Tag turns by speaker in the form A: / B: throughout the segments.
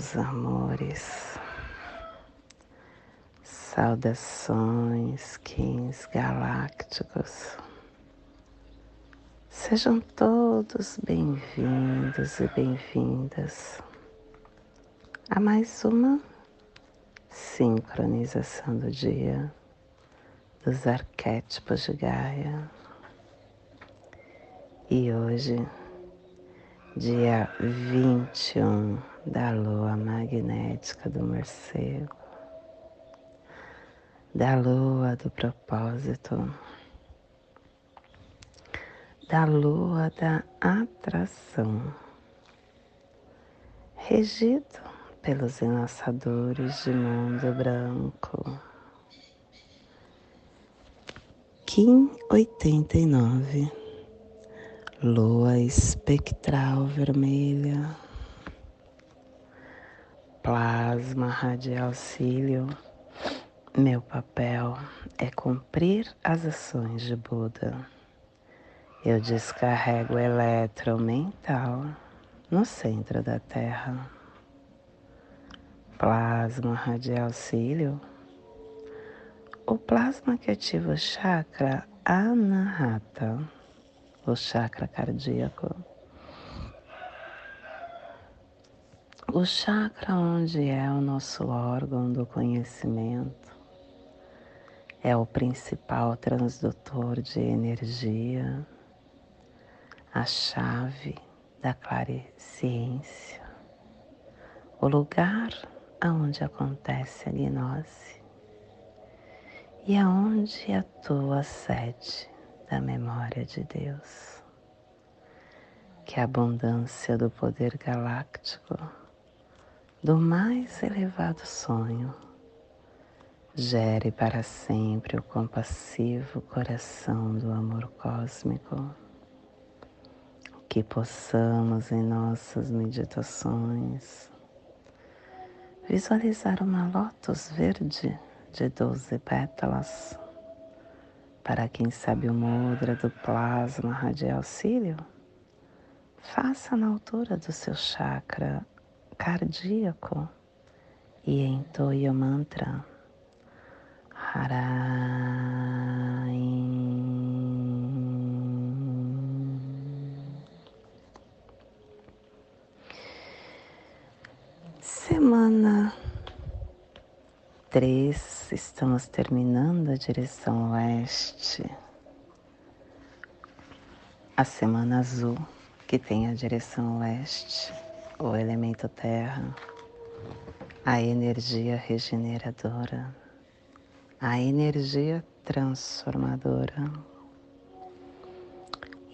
A: meus amores. Saudações, Kins galácticos. Sejam todos bem-vindos e bem-vindas a mais uma sincronização do dia dos arquétipos de Gaia. E hoje, dia 21 da lua magnética do morcego, da lua do propósito, da lua da atração, regido pelos enlaçadores de mundo branco. Kim 89, lua espectral vermelha, plasma radial cílio. Meu papel é cumprir as ações de Buda. Eu descarrego o mental no centro da Terra plasma radial cílio, o plasma que ativa o chakra anahata, o chakra cardíaco. O chakra onde é o nosso órgão do conhecimento é o principal transdutor de energia, a chave da claresciência, o lugar aonde acontece a gnose e aonde atua a sede da memória de Deus. Que a abundância do poder galáctico, do mais elevado sonho, gere para sempre o compassivo coração do amor cósmico. Que possamos em nossas meditações visualizar uma lótus verde de doze pétalas. Para quem sabe o mudra do plasma radial cílio, faça na altura do seu chakra cardíaco e entoie o mantra Haraim. Semana 3, estamos terminando a direção oeste. A semana azul, que tem a direção oeste, o elemento terra, a energia regeneradora, a energia transformadora.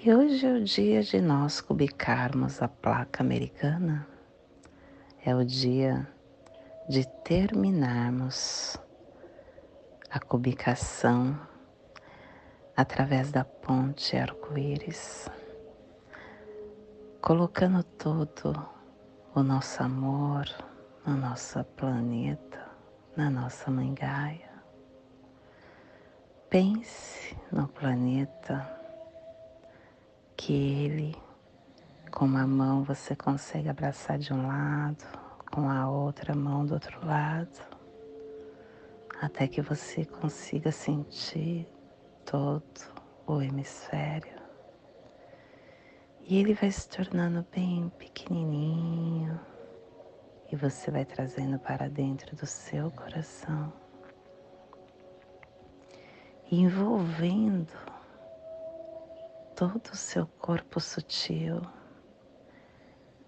A: E hoje é o dia de nós cubicarmos a placa americana é o dia de terminarmos a cubicação através da ponte arco-íris, colocando todo o nosso amor no nosso planeta, na nossa mãe Gaia. Pense no planeta que ele com uma mão você consegue abraçar de um lado, com a outra mão do outro lado, até que você consiga sentir todo o hemisfério. E ele vai se tornando bem pequenininho. E você vai trazendo para dentro do seu coração, envolvendo todo o seu corpo sutil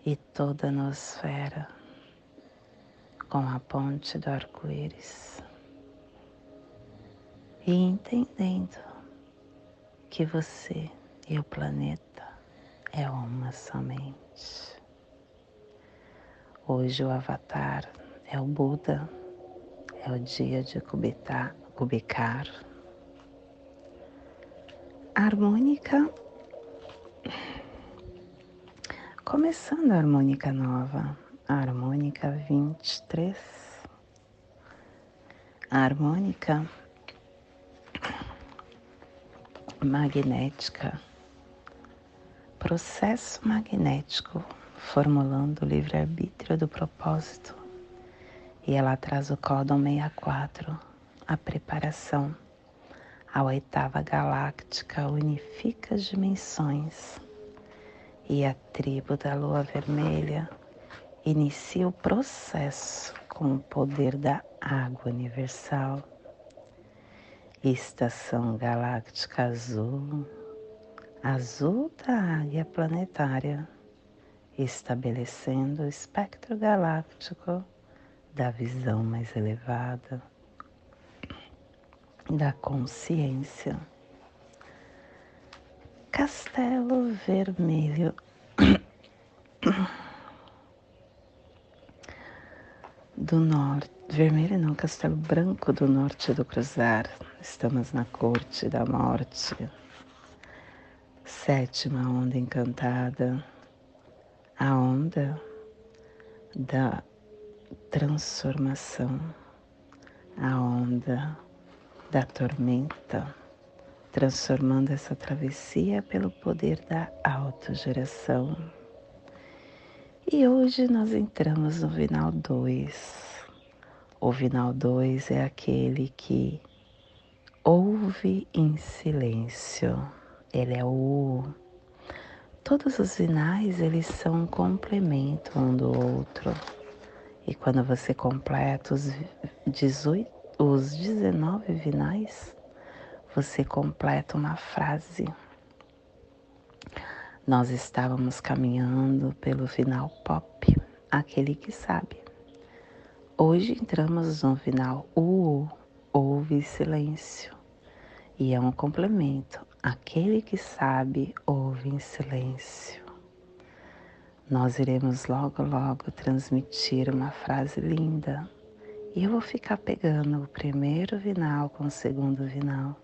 A: e toda a nosfera com a ponte do arco-íris. E entendendo que você e o planeta é uma somente. Hoje o Avatar é o Buda, é o dia de cubitar, cubicar. A harmônica Começando a harmônica nova, a harmônica 23. A harmônica magnética, processo magnético, formulando o livre-arbítrio do propósito. E ela traz o códon 64, a preparação. A oitava galáctica unifica as dimensões. E a tribo da lua vermelha inicia o processo com o poder da água universal. Estação galáctica azul, azul da águia planetária, estabelecendo o espectro galáctico da visão mais elevada, da consciência. Castelo Vermelho. do norte, vermelho não, castelo branco do norte do cruzar. Estamos na corte da morte. Sétima onda encantada, a onda da transformação, a onda da tormenta, transformando essa travessia pelo poder da autogeração e hoje nós entramos no Vinal 2. O Vinal 2 é aquele que ouve em silêncio. Ele é o Todos os vinais, eles são um complemento um do outro. E quando você completa os 18, os 19 vinais, você completa uma frase nós estávamos caminhando pelo final pop, aquele que sabe. Hoje entramos no final U, ouve silêncio. E é um complemento. Aquele que sabe, ouve em silêncio. Nós iremos logo, logo transmitir uma frase linda. E eu vou ficar pegando o primeiro vinal com o segundo vinal,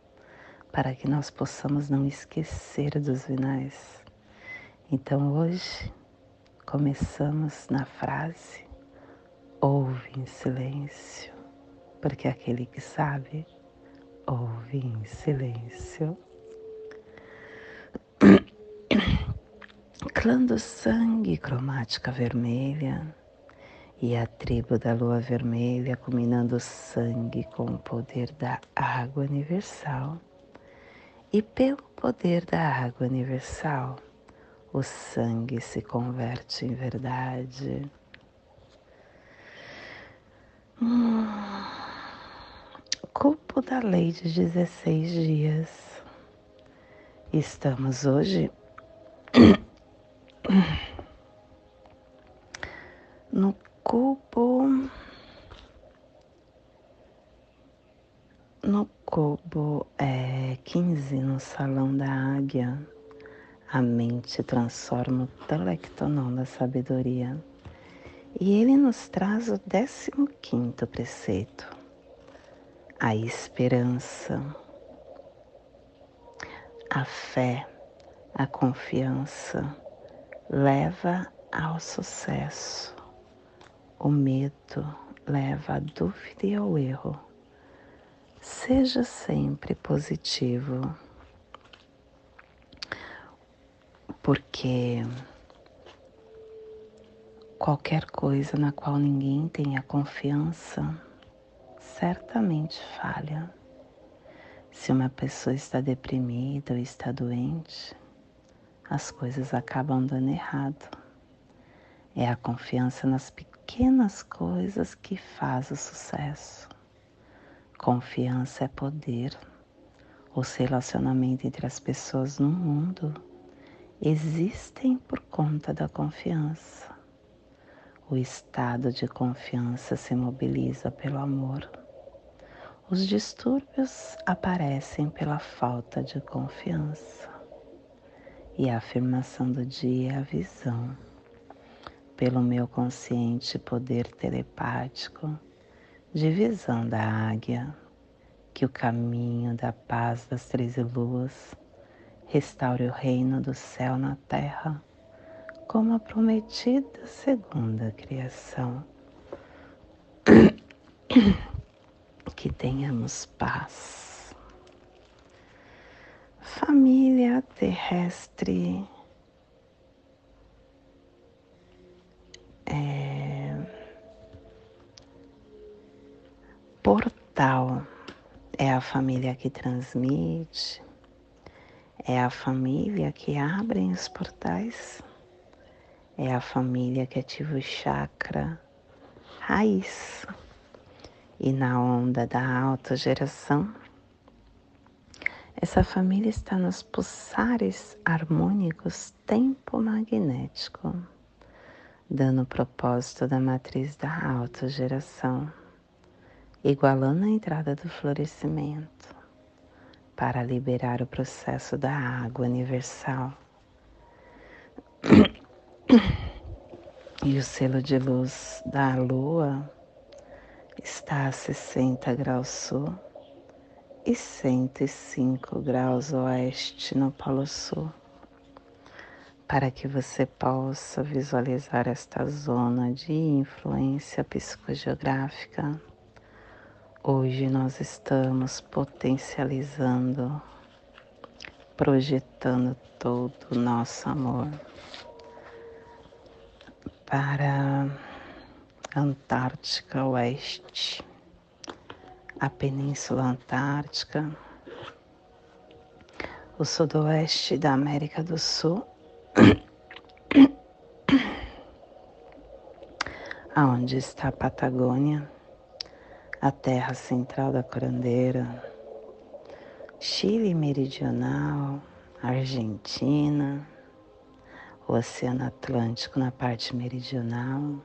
A: para que nós possamos não esquecer dos vinais. Então hoje começamos na frase ouve em silêncio, porque aquele que sabe ouve em silêncio. Clã do sangue, cromática vermelha, e a tribo da lua vermelha combinando sangue com o poder da água universal. E pelo poder da água universal, o sangue se converte em verdade. Hum, culpo da lei de 16 dias. Estamos hoje no cubo no cubo é, 15 no salão da águia a mente transforma o telectonon da sabedoria. E ele nos traz o 15 preceito, a esperança, a fé, a confiança leva ao sucesso. O medo leva à dúvida e ao erro. Seja sempre positivo. porque qualquer coisa na qual ninguém tenha confiança certamente falha. Se uma pessoa está deprimida ou está doente, as coisas acabam dando errado. É a confiança nas pequenas coisas que faz o sucesso. Confiança é poder. Os relacionamentos entre as pessoas no mundo existem por conta da confiança. O estado de confiança se mobiliza pelo amor. Os distúrbios aparecem pela falta de confiança. E a afirmação do dia é a visão. Pelo meu consciente poder telepático, de visão da águia, que o caminho da paz das treze luas restaure o reino do céu na terra, como a prometida segunda criação. Que tenhamos paz. família terrestre é, portal é a família que transmite, é a família que abre os portais, é a família que ativa o chakra raiz. E na onda da autogeração, essa família está nos pulsares harmônicos tempo magnético, dando o propósito da matriz da autogeração igualando a entrada do florescimento para liberar o processo da água universal. E o selo de luz da lua está a 60 graus sul e 105 graus oeste no Polo Sul, para que você possa visualizar esta zona de influência psicogeográfica Hoje nós estamos potencializando, projetando todo o nosso amor para Antártica Oeste, a Península Antártica, o sudoeste da América do Sul, aonde está a Patagônia a terra central da curandeira, Chile meridional, Argentina, o Oceano Atlântico na parte meridional,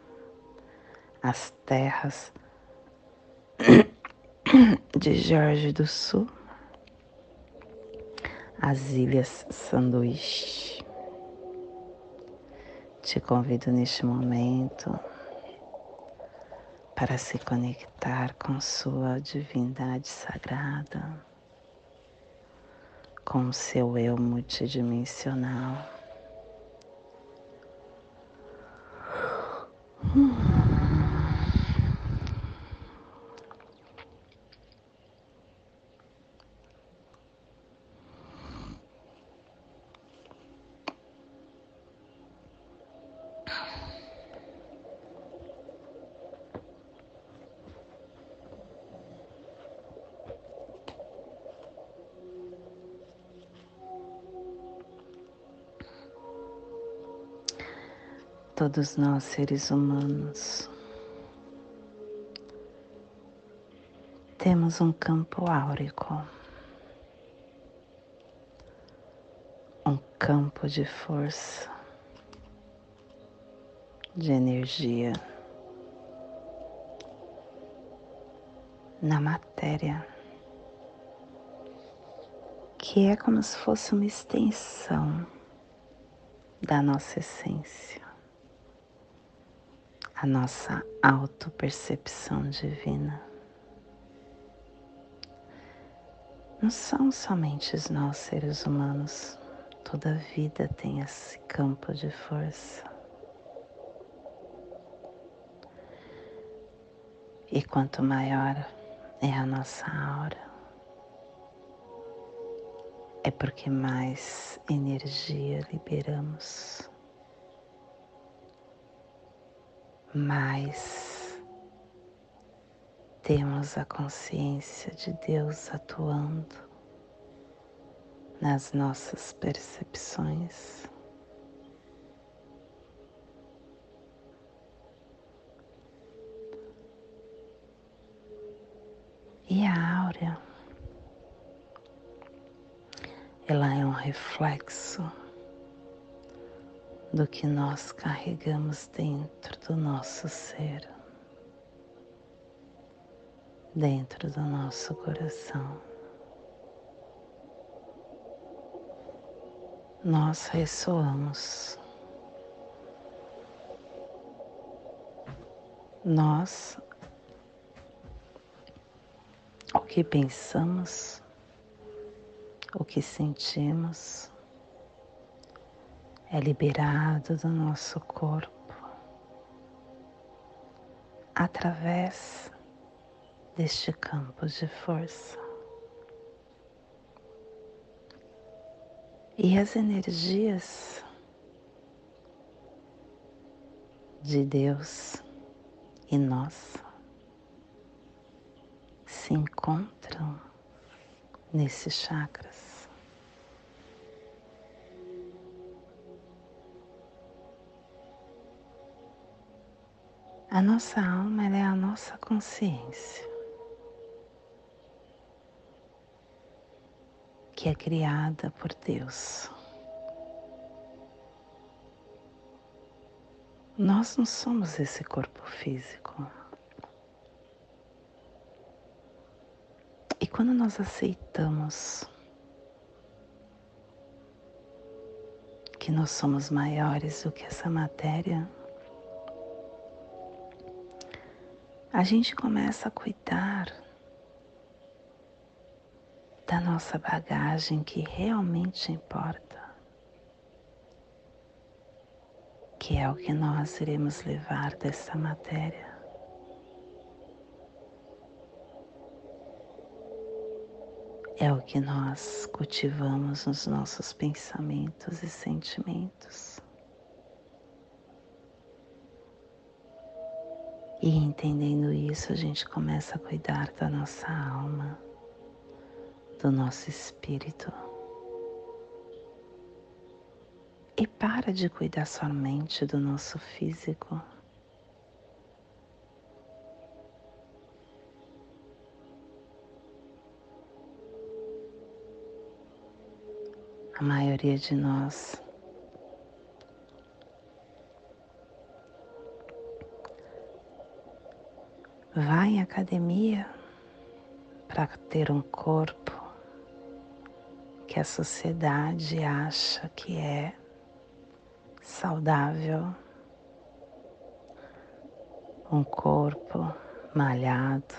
A: as terras de Jorge do Sul, as Ilhas Sanduíche. Te convido neste momento para se conectar com sua divindade sagrada, com seu eu multidimensional. Hmm. Todos nós seres humanos. Temos um campo áurico, um campo de força, de energia na matéria, que é como se fosse uma extensão da nossa essência a nossa autopercepção divina. Não são somente nós seres humanos, toda vida tem esse campo de força. E quanto maior é a nossa aura, é porque mais energia liberamos. Mais temos a consciência de Deus atuando nas nossas percepções. E a áurea, ela é um reflexo do que nós carregamos dentro do nosso ser, dentro do nosso coração. Nós ressoamos. Nós, o que pensamos, o que sentimos, é liberado do nosso corpo através deste campo de força. E as energias de Deus e nós se encontram nesses chakras. A nossa alma é a nossa consciência, que é criada por Deus. Nós não somos esse corpo físico. E quando nós aceitamos que nós somos maiores do que essa matéria, a gente começa a cuidar da nossa bagagem que realmente importa. que é o que nós iremos levar dessa matéria. É o que nós cultivamos nos nossos pensamentos e sentimentos. E entendendo isso, a gente começa a cuidar da nossa alma, do nosso espírito. E para de cuidar somente do nosso físico. A maioria de nós vai em academia para ter um corpo que a sociedade acha que é saudável, um corpo malhado.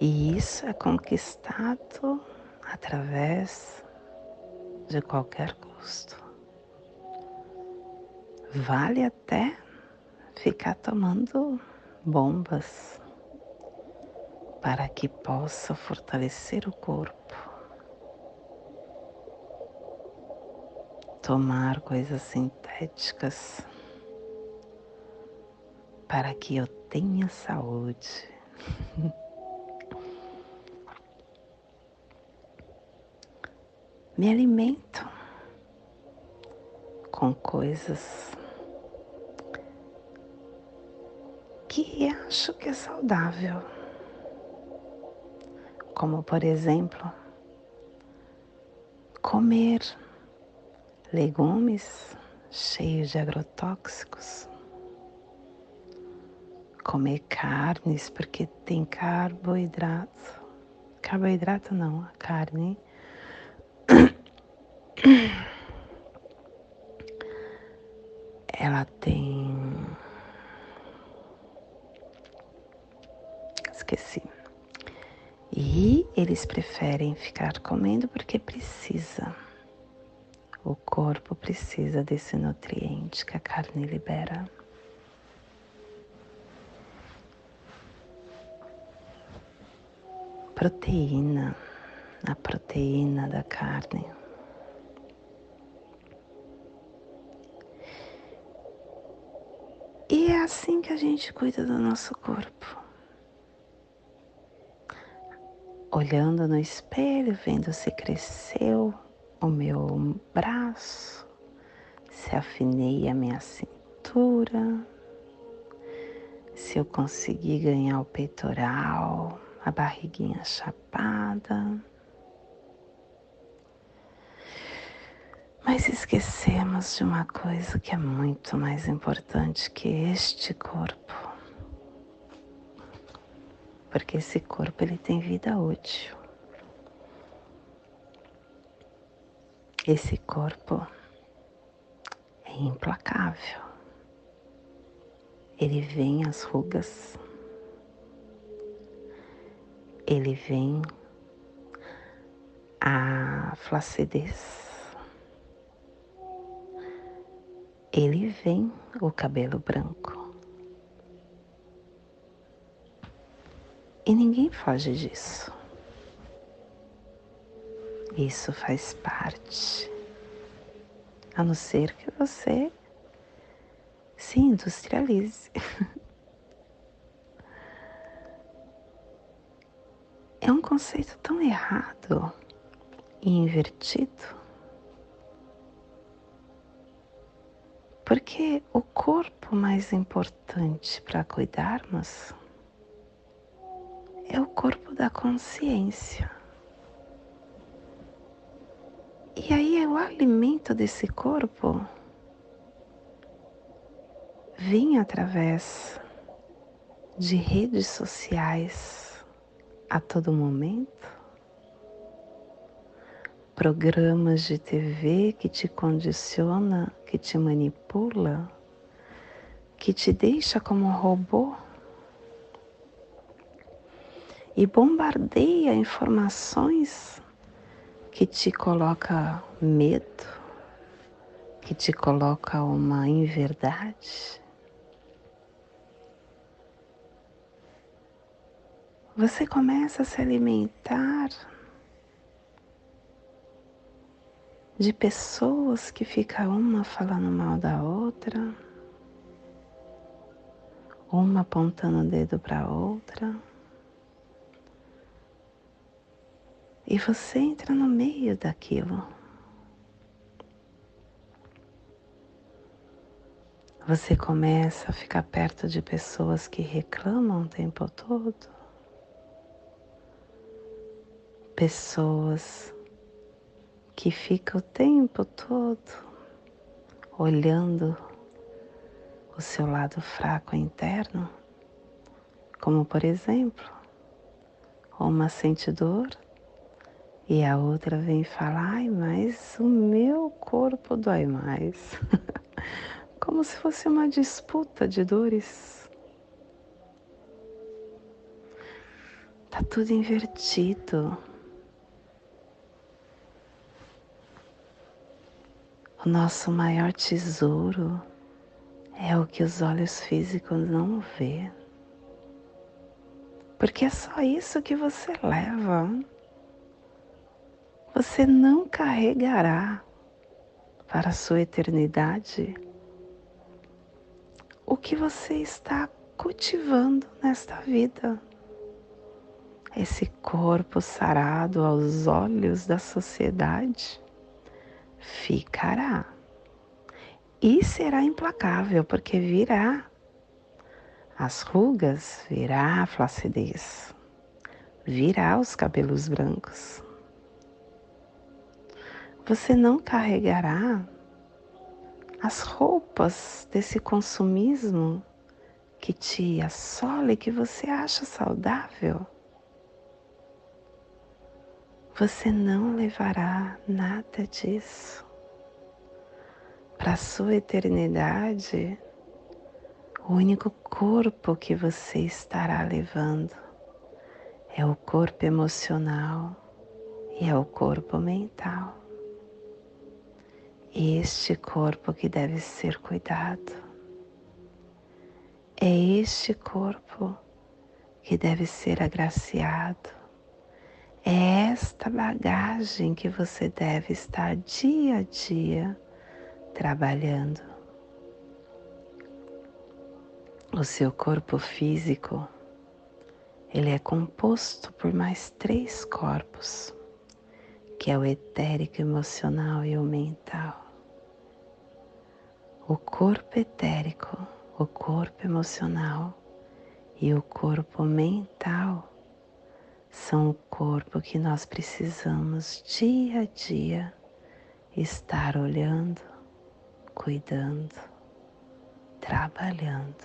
A: E isso é conquistado através de qualquer custo. Vale até ficar tomando bombas para que possa fortalecer o corpo tomar coisas sintéticas para que eu tenha saúde. Me alimento com coisas que acho que é saudável, como por exemplo, comer legumes cheios de agrotóxicos, comer carnes porque tem carboidrato, carboidrato não, a carne. Ela tem. Esqueci. E eles preferem ficar comendo porque precisa. O corpo precisa desse nutriente que a carne libera. Proteína, a proteína da carne. E é assim que a gente cuida do nosso corpo. Olhando no espelho, vendo se cresceu, o meu braço, se afinei a minha cintura, se eu consegui ganhar o peitoral, a barriguinha chapada. Mas esquecemos de uma coisa que é muito mais importante que este corpo. Porque esse corpo ele tem vida útil. Esse corpo é implacável. Ele vem as rugas, ele vem a flacidez, ele vem o cabelo branco. E ninguém foge disso. Isso faz parte. A não ser que você se industrialize. É um conceito tão errado e invertido. Porque o corpo mais importante para cuidarmos é o corpo da consciência. E aí o alimento desse corpo vem através de redes sociais a todo momento, programas de TV que te condiciona, que te manipula, que te deixa como um robô e bombardeia informações que te coloca medo, que te coloca uma inverdade você começa a se alimentar de pessoas que fica uma falando mal da outra, uma apontando o dedo para outra. E você entra no meio daquilo. Você começa a ficar perto de pessoas que reclamam o tempo todo pessoas que ficam o tempo todo olhando o seu lado fraco interno, como por exemplo, uma sente dor e a outra vem falar, ai, mas o meu corpo dói mais. como se fosse uma disputa de dores. Tá tudo invertido. O nosso maior tesouro é o que os olhos físicos não vê. Porque é só isso que você leva. Você não carregará para a sua eternidade o que você está cultivando nesta vida. Esse corpo sarado aos olhos da sociedade ficará. E será implacável, porque virá as rugas, virá a flacidez, virá os cabelos brancos. Você não carregará as roupas desse consumismo que te assola e que você acha saudável. Você não levará nada disso. Para a sua eternidade, o único corpo que você estará levando é o corpo emocional e é o corpo mental. Este corpo que deve ser cuidado. É este corpo que deve ser agraciado é esta bagagem que você deve estar dia a dia trabalhando. O seu corpo físico, ele é composto por mais três corpos, que é o etérico, emocional e o mental. O corpo etérico, o corpo emocional e o corpo mental são o corpo que nós precisamos dia a dia estar olhando, cuidando, trabalhando.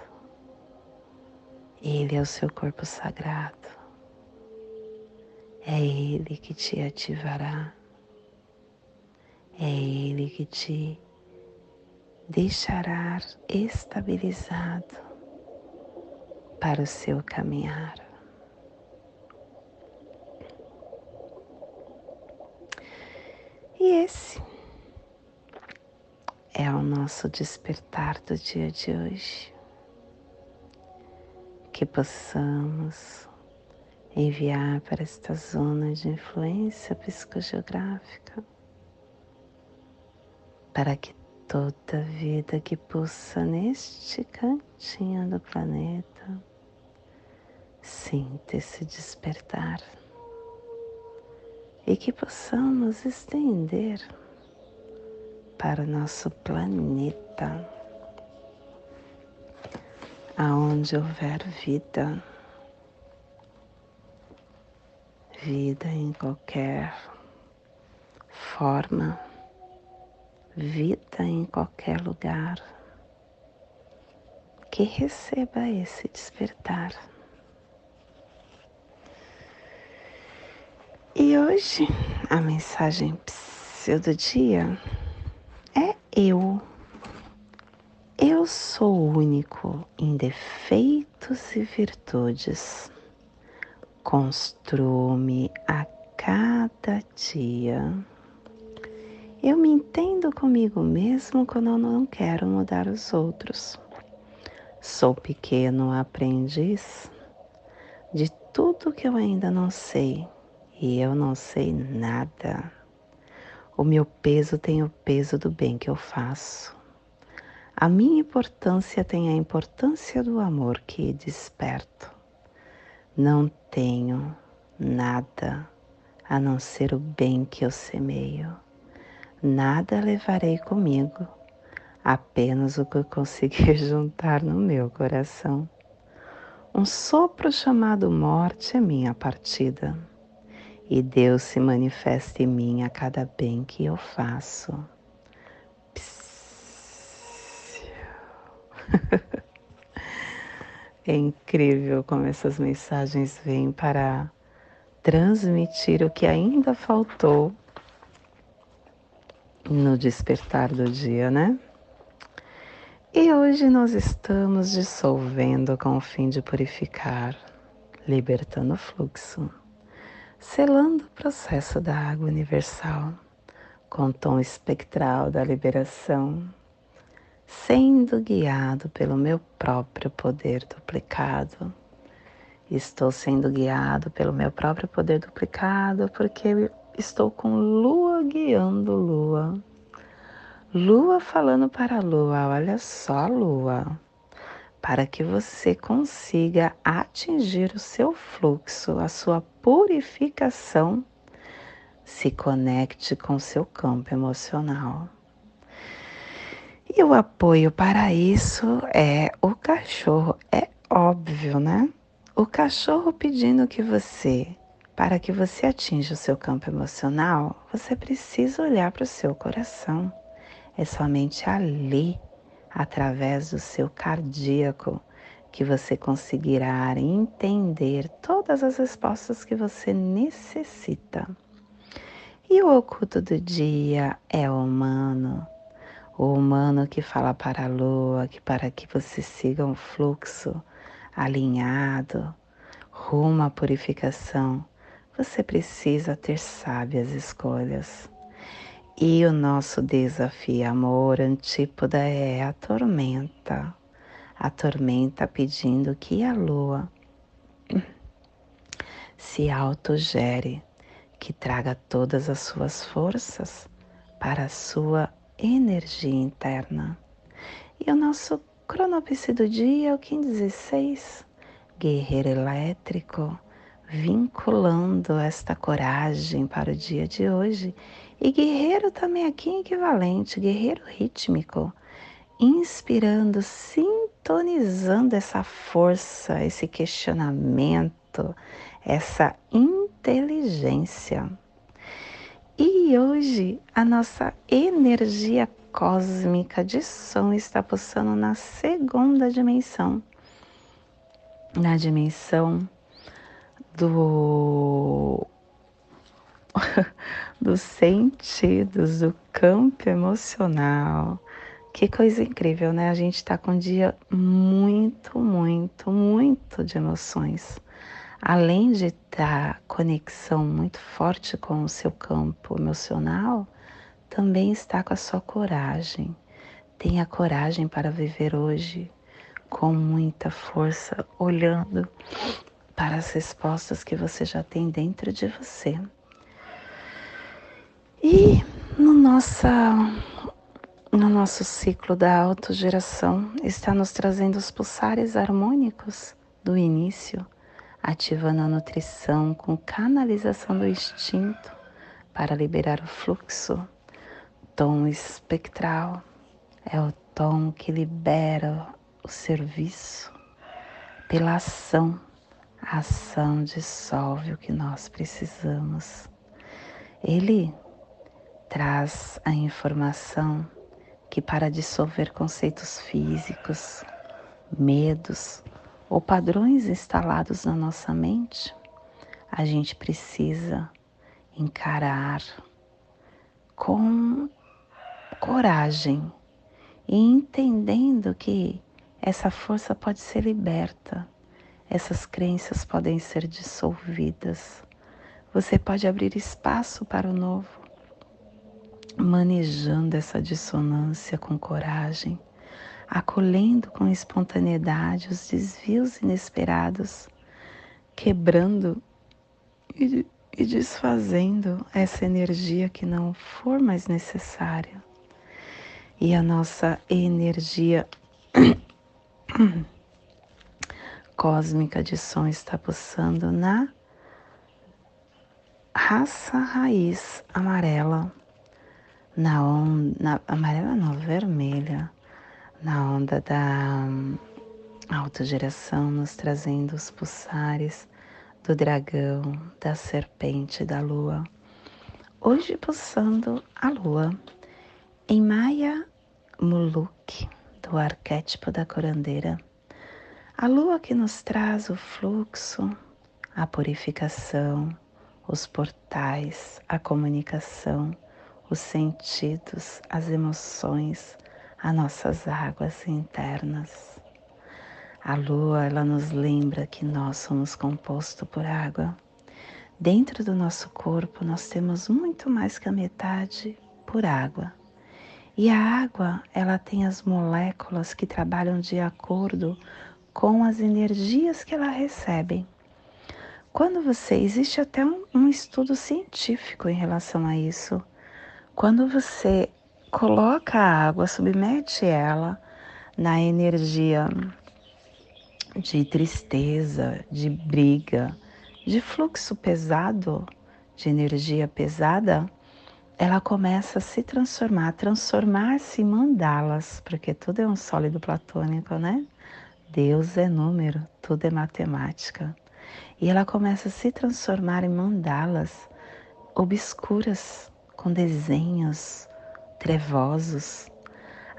A: Ele é o seu corpo sagrado. É Ele que te ativará. É Ele que te deixará estabilizado para o seu caminhar. E esse é o nosso despertar do dia de hoje. Que possamos enviar para esta zona de influência psicogeográfica, para que toda vida que pulsa neste cantinho do planeta. Sinta esse despertar. E que possamos estender para o nosso planeta, aonde houver vida, vida em qualquer forma, vida em qualquer lugar, que receba esse despertar E hoje a mensagem do dia é eu. Eu sou único em defeitos e virtudes. Construo-me a cada dia. Eu me entendo comigo mesmo quando eu não quero mudar os outros. Sou pequeno aprendiz de tudo que eu ainda não sei e eu não sei nada. O meu peso tem o peso do bem que eu faço. A minha importância tem a importância do amor que desperto. Não tenho nada a não ser o bem que eu semeio. Nada levarei comigo, apenas o que eu conseguir juntar no meu coração. Um sopro chamado morte é minha partida e Deus se manifesta em mim a cada bem que eu faço. É incrível como essas mensagens vêm para transmitir o que ainda faltou no despertar do dia, né? E hoje nós estamos dissolvendo com o fim de purificar, libertando o fluxo selando o processo da água universal com o tom espectral da liberação, sendo guiado pelo meu próprio poder duplicado. Estou sendo guiado pelo meu próprio poder duplicado porque estou com lua guiando lua. Lua falando para lua, olha só, lua para que você consiga atingir o seu fluxo, a sua purificação, se conecte com seu campo emocional. E o apoio para isso é o cachorro, é óbvio, né? O cachorro pedindo que você, para que você atinja o seu campo emocional, você precisa olhar para o seu coração. É somente ali através do seu cardíaco que você conseguirá entender todas as respostas que você necessita. E o oculto do dia é o humano, o humano que fala para a lua que para que você siga um fluxo alinhado rumo à purificação, você precisa ter sábias escolhas. E o nosso desafio, amor, antípoda é a tormenta. A tormenta pedindo que a lua se autogere, que traga todas as suas forças para a sua energia interna. E o nosso cronopse do dia é o 1516, guerreiro elétrico, vinculando esta coragem para o dia de hoje e guerreiro também aqui equivalente, guerreiro rítmico, inspirando, sintonizando essa força, esse questionamento, essa inteligência. E hoje a nossa energia cósmica de som está pulsando na segunda dimensão, na dimensão do dos sentidos, do campo emocional. Que coisa incrível, né? A gente está com um dia muito, muito, muito de emoções. Além de estar conexão muito forte com o seu campo emocional, também está com a sua coragem. Tenha coragem para viver hoje com muita força, olhando para as respostas que você já tem dentro de você. E no, nossa, no nosso ciclo da autogeração está nos trazendo os pulsares harmônicos do início, ativando a nutrição com canalização do instinto para liberar o fluxo. Tom espectral é o tom que libera o serviço pela ação. A ação dissolve o que nós precisamos. Ele traz a informação que, para dissolver conceitos físicos, medos ou padrões instalados na nossa mente, a gente precisa encarar com coragem e entendendo que essa força pode ser liberta, essas crenças podem ser dissolvidas. Você pode abrir espaço para o novo, manejando essa dissonância com coragem, acolhendo com espontaneidade os desvios inesperados, quebrando e, e desfazendo essa energia que não for mais necessária. E a nossa energia cósmica de som está pulsando na raça raiz amarela, na onda amarela não, vermelha, na onda da autogeração, nos trazendo os pulsares do dragão, da serpente, da lua. Hoje pulsando a lua em Maya Muluk do arquétipo da curandeira. A lua que nos traz o fluxo, a purificação, os portais, a comunicação, os sentidos, as emoções, as nossas águas internas. A lua, ela nos lembra que nós somos composto por água. Dentro do nosso corpo, nós temos muito mais que a metade por água. E a água, ela tem as moléculas que trabalham de acordo com as energias que ela recebe. Quando você, existe até um, um estudo científico em relação a isso. Quando você coloca a água, submete ela na energia de tristeza, de briga, de fluxo pesado, de energia pesada, ela começa a se transformar, transformar-se em mandalas, porque tudo é um sólido platônico, né? Deus é número, tudo é matemática. E ela começa a se transformar em mandalas obscuras, com desenhos trevosos.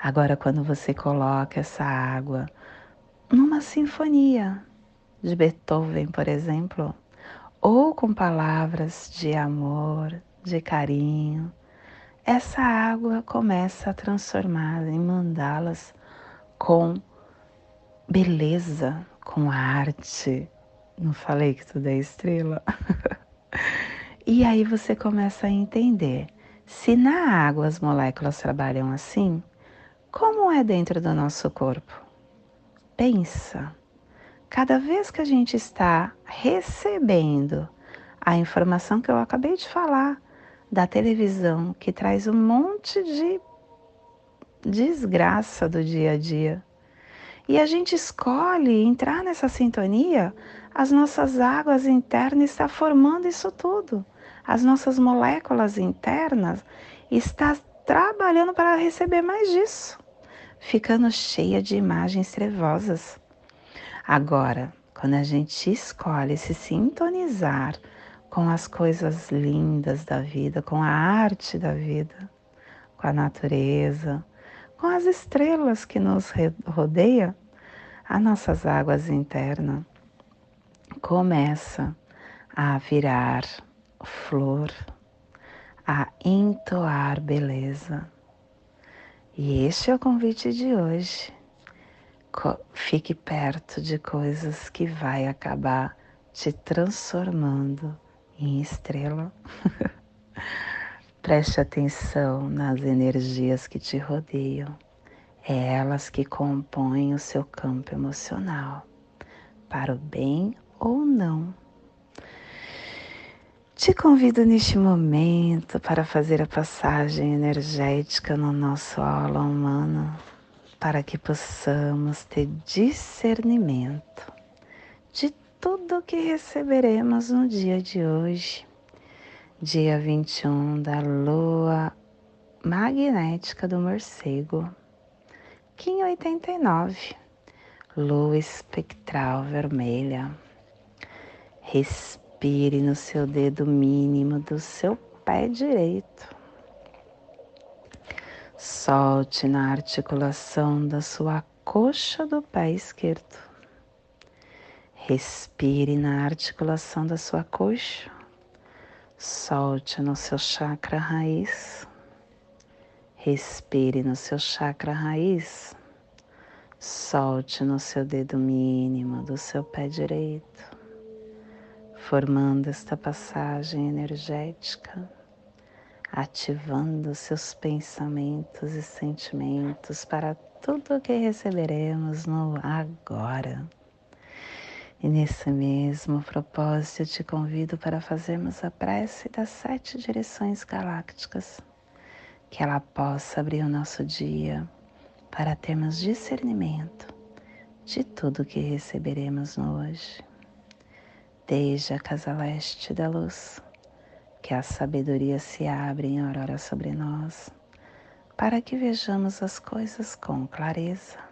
A: Agora, quando você coloca essa água numa sinfonia de Beethoven, por exemplo, ou com palavras de amor, de carinho, essa água começa a transformar em mandalas com beleza, com arte. Não falei que tudo é estrela? e aí você começa a entender. Se na água as moléculas trabalham assim, como é dentro do nosso corpo? Pensa. Cada vez que a gente está recebendo a informação que eu acabei de falar, da televisão que traz um monte de desgraça do dia a dia. E a gente escolhe entrar nessa sintonia, as nossas águas internas estão formando isso tudo. As nossas moléculas internas estão trabalhando para receber mais disso, ficando cheia de imagens trevosas. Agora, quando a gente escolhe se sintonizar com as coisas lindas da vida, com a arte da vida, com a natureza, com as estrelas que nos rodeia, as nossas águas internas começa a virar flor, a entoar beleza. E este é o convite de hoje. Fique perto de coisas que vai acabar te transformando em estrela. Preste atenção nas energias que te rodeiam. É elas que compõem o seu campo emocional, para o bem ou não. Te convido neste momento para fazer a passagem energética no nosso aula humano, para que possamos ter discernimento de tudo que receberemos no dia de hoje, dia 21 da lua magnética do morcego, Kim 89, lua espectral vermelha. Respire no seu dedo mínimo do seu pé direito. Solte na articulação da sua coxa do pé esquerdo. Respire na articulação da sua coxa. Solte no seu chakra raiz. Respire no seu chakra raiz. Solte no seu dedo mínimo do seu pé direito formando esta passagem energética, ativando seus pensamentos e sentimentos para tudo o que receberemos no agora. E nesse mesmo propósito, eu te convido para fazermos a prece das sete direções galácticas, que ela possa abrir o nosso dia para termos discernimento de tudo que receberemos no hoje desde a casa leste da luz, que a sabedoria se abre em aurora sobre nós, para que vejamos as coisas com clareza.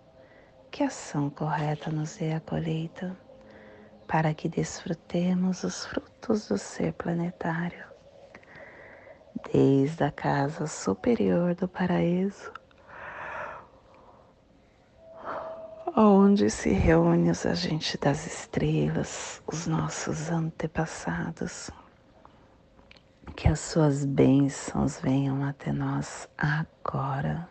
A: que ação correta nos dê a colheita para que desfrutemos os frutos do ser planetário. Desde a casa superior do paraíso, onde se reúne os agentes das estrelas, os nossos antepassados. Que as suas bênçãos venham até nós agora,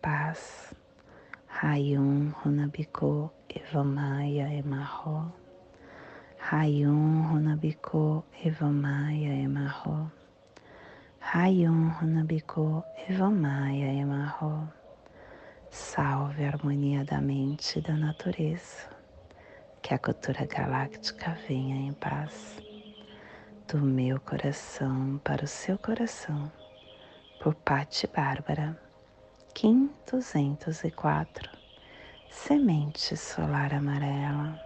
A: paz, Rayum Runabiko Evamaya Emarro, Rayum Runabiko Evamaya Emarro, Rayum Runabiko Evamaya Emarro. Salve a harmonia da mente e da natureza. Que a cultura galáctica venha em paz. Do meu coração para o seu coração. Por Patti Bárbara. Kim 204. Semente solar amarela.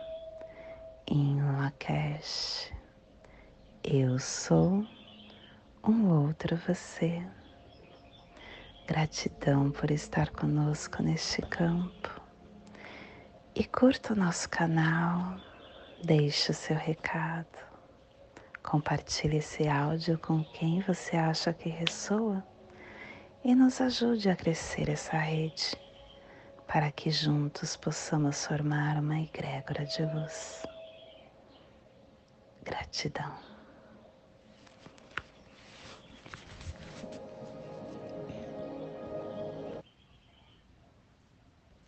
A: Em Lakesh. Eu sou um outro você. Gratidão por estar conosco neste campo. E curta o nosso canal, deixe o seu recado, compartilhe esse áudio com quem você acha que ressoa e nos ajude a crescer essa rede para que juntos possamos formar uma egrégora de luz. Gratidão.